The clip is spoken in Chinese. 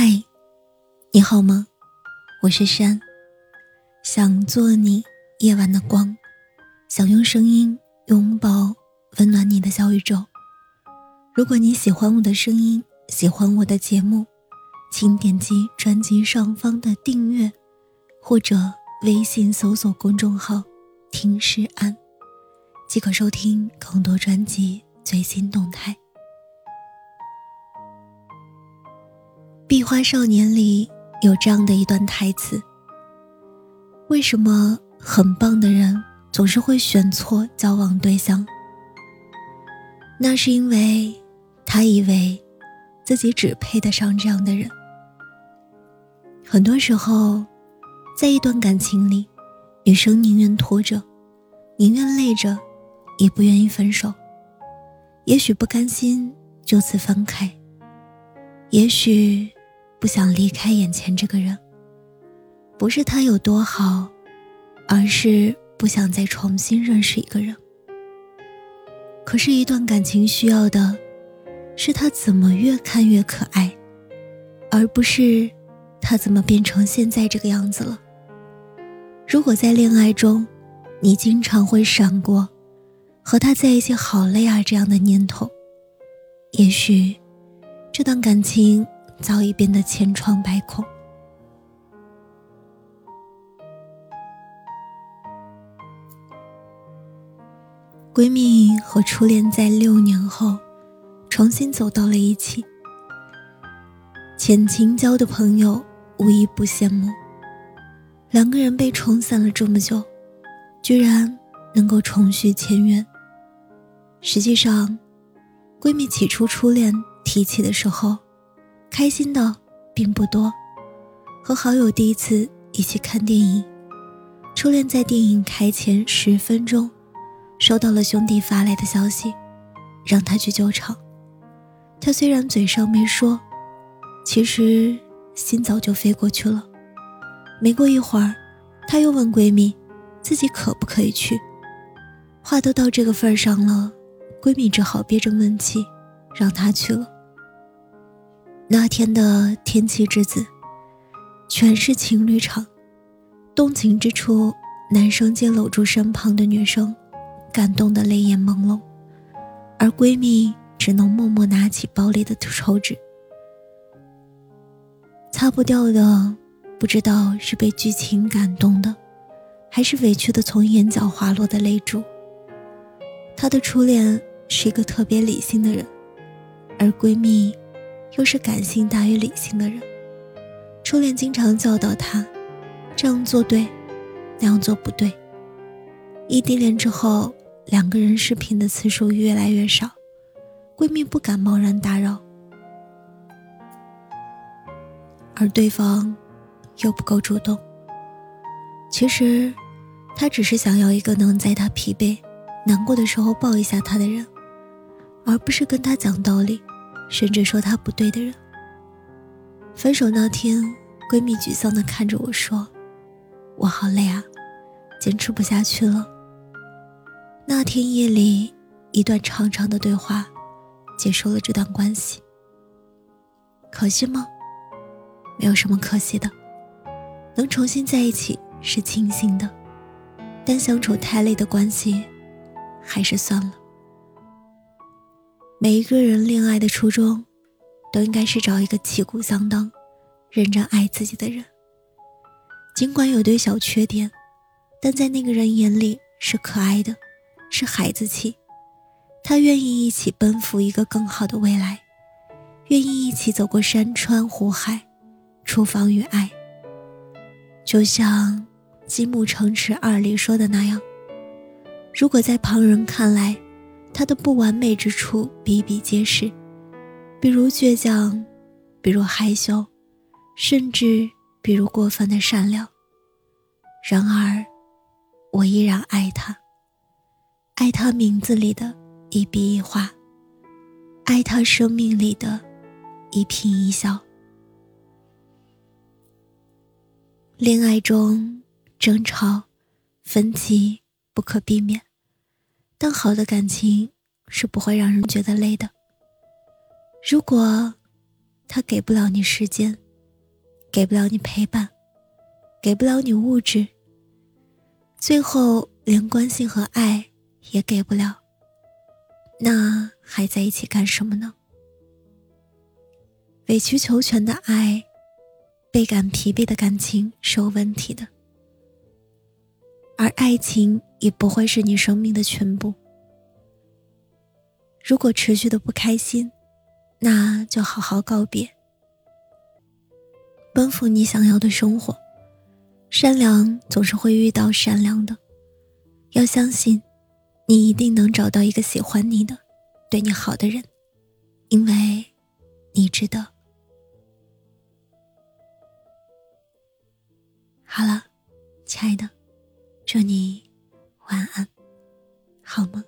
嗨，你好吗？我是山，想做你夜晚的光，想用声音拥抱温暖你的小宇宙。如果你喜欢我的声音，喜欢我的节目，请点击专辑上方的订阅，或者微信搜索公众号“听诗安”，即可收听更多专辑最新动态。《壁花少年》里有这样的一段台词：“为什么很棒的人总是会选错交往对象？那是因为他以为自己只配得上这样的人。很多时候，在一段感情里，女生宁愿拖着，宁愿累着，也不愿意分手。也许不甘心就此分开，也许……”不想离开眼前这个人，不是他有多好，而是不想再重新认识一个人。可是，一段感情需要的，是他怎么越看越可爱，而不是他怎么变成现在这个样子了。如果在恋爱中，你经常会闪过“和他在一起好累啊”这样的念头，也许这段感情。早已变得千疮百孔。闺蜜和初恋在六年后重新走到了一起，浅情交的朋友无一不羡慕。两个人被冲散了这么久，居然能够重续前缘。实际上，闺蜜起初初恋提起的时候。开心的并不多，和好友第一次一起看电影，初恋在电影开前十分钟，收到了兄弟发来的消息，让他去救场。他虽然嘴上没说，其实心早就飞过去了。没过一会儿，他又问闺蜜，自己可不可以去？话都到这个份上了，闺蜜只好憋着闷气，让他去了。那天的天气之子，全是情侣场。动情之处，男生皆搂住身旁的女生，感动的泪眼朦胧，而闺蜜只能默默拿起包里的抽纸，擦不掉的，不知道是被剧情感动的，还是委屈的从眼角滑落的泪珠。她的初恋是一个特别理性的人，而闺蜜。又是感性大于理性的人，初恋经常教导他，这样做对，那样做不对。异地恋之后，两个人视频的次数越来越少，闺蜜不敢贸然打扰，而对方又不够主动。其实，她只是想要一个能在她疲惫、难过的时候抱一下她的人，而不是跟她讲道理。甚至说他不对的人。分手那天，闺蜜沮丧地看着我说：“我好累啊，坚持不下去了。”那天夜里，一段长长的对话，结束了这段关系。可惜吗？没有什么可惜的，能重新在一起是庆幸的，但相处太累的关系，还是算了。每一个人恋爱的初衷，都应该是找一个旗鼓相当、认真爱自己的人。尽管有堆小缺点，但在那个人眼里是可爱的，是孩子气。他愿意一起奔赴一个更好的未来，愿意一起走过山川湖海，厨房与爱。就像《积木城池二》里说的那样，如果在旁人看来，他的不完美之处比比皆是，比如倔强，比如害羞，甚至比如过分的善良。然而，我依然爱他，爱他名字里的一笔一画，爱他生命里的一颦一笑。恋爱中，争吵、分歧不可避免。但好的感情是不会让人觉得累的。如果他给不了你时间，给不了你陪伴，给不了你物质，最后连关心和爱也给不了，那还在一起干什么呢？委曲求全的爱，倍感疲惫的感情是有问题的，而爱情也不会是你生命的全部。如果持续的不开心，那就好好告别，奔赴你想要的生活。善良总是会遇到善良的，要相信，你一定能找到一个喜欢你的、对你好的人，因为你值得。好了，亲爱的，祝你晚安，好梦。